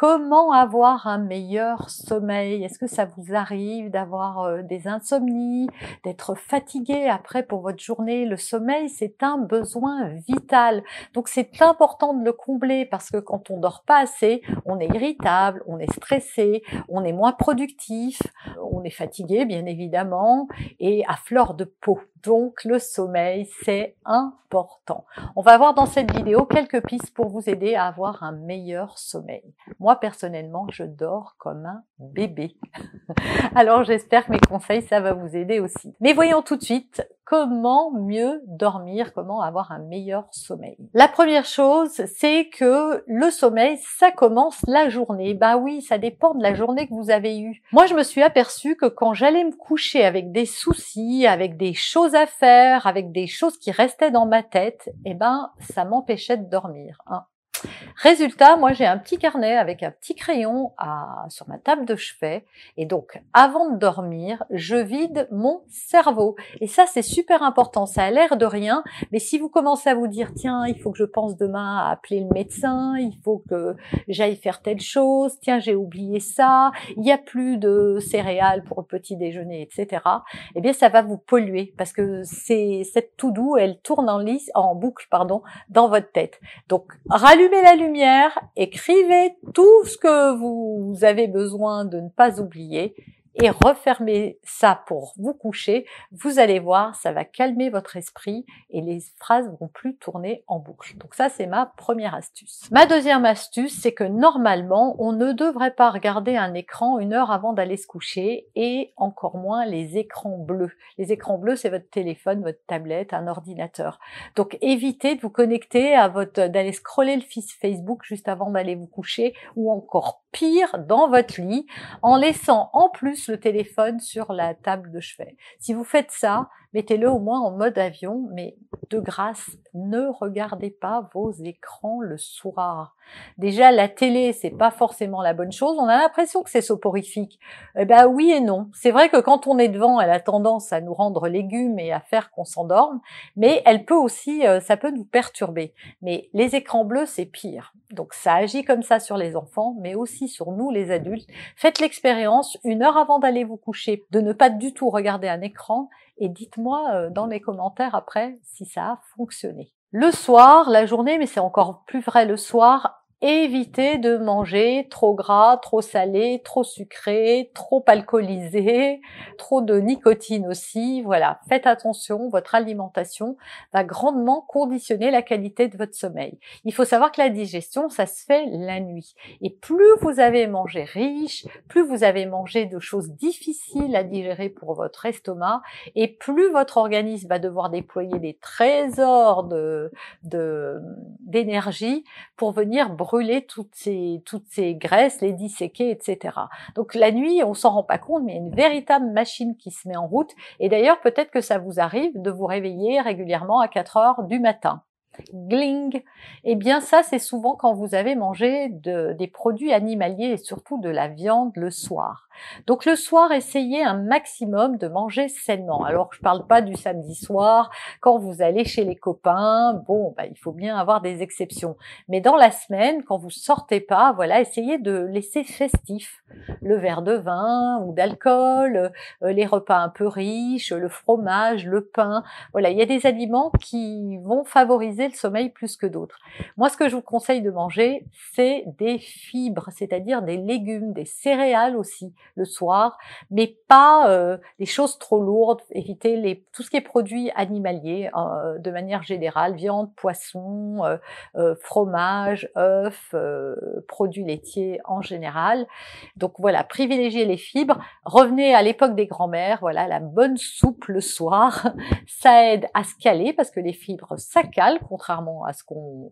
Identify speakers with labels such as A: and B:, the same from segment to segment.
A: comment avoir un meilleur sommeil? Est-ce que ça vous arrive d'avoir euh, des insomnies, d'être fatigué après pour votre journée? Le sommeil, c'est un besoin vital. Donc c'est important de le combler parce que quand on dort pas assez, on est irritable, on est stressé, on est moins productif, on est fatigué bien évidemment et à fleur de peau. Donc le sommeil, c'est important. On va voir dans cette vidéo quelques pistes pour vous aider à avoir un meilleur sommeil. Personnellement, je dors comme un bébé. Alors j'espère que mes conseils, ça va vous aider aussi. Mais voyons tout de suite comment mieux dormir, comment avoir un meilleur sommeil. La première chose, c'est que le sommeil, ça commence la journée. Bah oui, ça dépend de la journée que vous avez eue. Moi, je me suis aperçue que quand j'allais me coucher avec des soucis, avec des choses à faire, avec des choses qui restaient dans ma tête, eh ben, ça m'empêchait de dormir. Hein. Résultat, moi j'ai un petit carnet avec un petit crayon à, sur ma table de chevet et donc avant de dormir, je vide mon cerveau. Et ça c'est super important, ça a l'air de rien, mais si vous commencez à vous dire tiens, il faut que je pense demain à appeler le médecin, il faut que j'aille faire telle chose, tiens, j'ai oublié ça, il n'y a plus de céréales pour le petit déjeuner, etc. Eh bien ça va vous polluer parce que c'est cette tout doux, elle tourne en lisse, en boucle, pardon, dans votre tête. Donc la lumière, écrivez tout ce que vous avez besoin de ne pas oublier et refermez ça pour vous coucher, vous allez voir, ça va calmer votre esprit et les phrases vont plus tourner en boucle. Donc ça, c'est ma première astuce. Ma deuxième astuce, c'est que normalement, on ne devrait pas regarder un écran une heure avant d'aller se coucher et encore moins les écrans bleus. Les écrans bleus, c'est votre téléphone, votre tablette, un ordinateur. Donc évitez de vous connecter à votre, d'aller scroller le fils Facebook juste avant d'aller vous coucher ou encore pire dans votre lit en laissant en plus le téléphone sur la table de chevet. Si vous faites ça, mettez-le au moins en mode avion, mais de grâce, ne regardez pas vos écrans le soir. Déjà, la télé, c'est pas forcément la bonne chose. On a l'impression que c'est soporifique. Eh ben oui et non. C'est vrai que quand on est devant, elle a tendance à nous rendre légumes et à faire qu'on s'endorme, mais elle peut aussi, euh, ça peut nous perturber. Mais les écrans bleus, c'est pire. Donc ça agit comme ça sur les enfants, mais aussi sur nous, les adultes. Faites l'expérience une heure avant d'aller vous coucher de ne pas du tout regarder un écran et dites-moi euh, dans les commentaires après si ça a fonctionné. Le soir, la journée, mais c'est encore plus vrai le soir, évitez de manger trop gras, trop salé, trop sucré, trop alcoolisé, trop de nicotine aussi. Voilà, faites attention, votre alimentation va grandement conditionner la qualité de votre sommeil. Il faut savoir que la digestion, ça se fait la nuit. Et plus vous avez mangé riche, plus vous avez mangé de choses difficiles à digérer pour votre estomac, et plus votre organisme va devoir déployer des trésors de d'énergie pour venir brûler toutes ces, toutes ces graisses, les disséquer, etc. Donc la nuit, on s'en rend pas compte, mais il y a une véritable machine qui se met en route. Et d'ailleurs, peut-être que ça vous arrive de vous réveiller régulièrement à 4 heures du matin gling. Eh bien ça, c'est souvent quand vous avez mangé de, des produits animaliers et surtout de la viande le soir. Donc le soir, essayez un maximum de manger sainement. Alors je parle pas du samedi soir, quand vous allez chez les copains, bon, bah, il faut bien avoir des exceptions. Mais dans la semaine, quand vous sortez pas, voilà, essayez de laisser festif le verre de vin ou d'alcool, euh, les repas un peu riches, le fromage, le pain. Voilà, il y a des aliments qui vont favoriser le sommeil plus que d'autres. Moi, ce que je vous conseille de manger, c'est des fibres, c'est-à-dire des légumes, des céréales aussi le soir, mais pas euh, des choses trop lourdes. Éviter les, tout ce qui est produit animalier euh, de manière générale, viande, poisson, euh, fromage, œufs, produits laitiers en général. Donc voilà, privilégiez les fibres. Revenez à l'époque des grands-mères, voilà, la bonne soupe le soir, ça aide à se caler parce que les fibres ça cale, contrairement à ce qu'on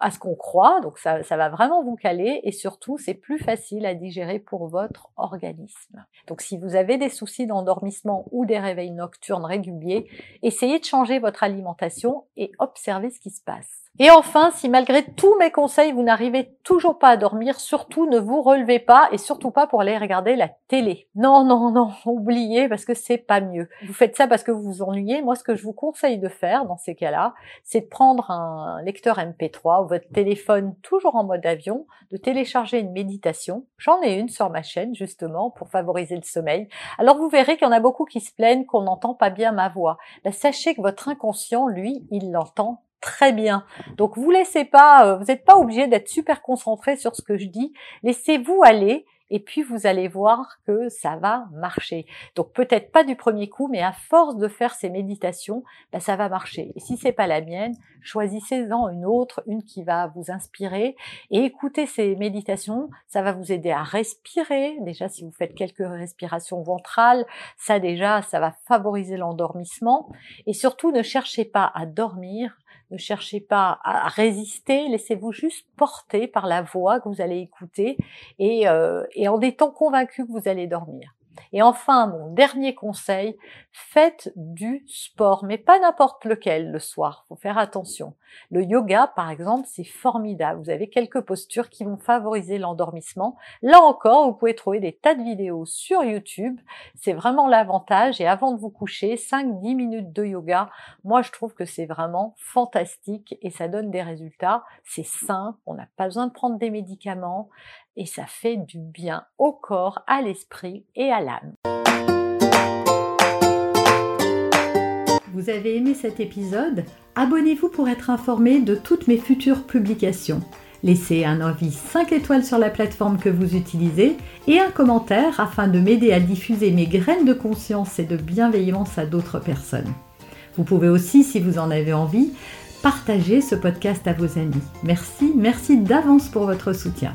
A: à ce qu'on croit. Donc ça, ça va vraiment vous caler et surtout c'est plus facile à digérer pour votre organisme. Donc si vous avez des soucis d'endormissement ou des réveils nocturnes réguliers, essayez de changer votre alimentation et observez ce qui se passe. Et enfin, si malgré tous mes conseils, vous n'arrivez toujours pas à dormir, surtout ne vous relevez pas et surtout pas pour aller regarder la télé. Non, non, non, oubliez parce que c'est pas mieux. Vous faites ça parce que vous vous ennuyez. Moi, ce que je vous conseille de faire dans ces cas-là, c'est de prendre un lecteur MP3 ou votre téléphone toujours en mode avion, de télécharger une méditation. J'en ai une sur ma chaîne justement pour favoriser le sommeil. Alors vous verrez qu'il y en a beaucoup qui se plaignent qu'on n'entend pas bien ma voix. Ben, sachez que votre inconscient, lui, il l'entend très bien. Donc vous laissez pas, euh, vous n'êtes pas obligé d'être super concentré sur ce que je dis. Laissez-vous aller et puis vous allez voir que ça va marcher. Donc peut-être pas du premier coup, mais à force de faire ces méditations, bah, ça va marcher. Et si c'est pas la mienne, choisissez-en une autre, une qui va vous inspirer et écoutez ces méditations. Ça va vous aider à respirer. Déjà, si vous faites quelques respirations ventrales, ça déjà, ça va favoriser l'endormissement. Et surtout, ne cherchez pas à dormir, ne cherchez pas à résister, laissez-vous juste porter par la voix que vous allez écouter et, euh, et en étant convaincu que vous allez dormir. Et enfin, mon dernier conseil, faites du sport, mais pas n'importe lequel le soir. Faut faire attention. Le yoga, par exemple, c'est formidable. Vous avez quelques postures qui vont favoriser l'endormissement. Là encore, vous pouvez trouver des tas de vidéos sur YouTube. C'est vraiment l'avantage. Et avant de vous coucher, 5-10 minutes de yoga, moi, je trouve que c'est vraiment fantastique et ça donne des résultats. C'est simple. On n'a pas besoin de prendre des médicaments et ça fait du bien au corps, à l'esprit et à l'âme. Vous avez aimé cet épisode? Abonnez-vous pour être informé de toutes mes futures publications. Laissez un avis 5 étoiles sur la plateforme que vous utilisez et un commentaire afin de m'aider à diffuser mes graines de conscience et de bienveillance à d'autres personnes. Vous pouvez aussi, si vous en avez envie, partager ce podcast à vos amis. Merci, merci d'avance pour votre soutien.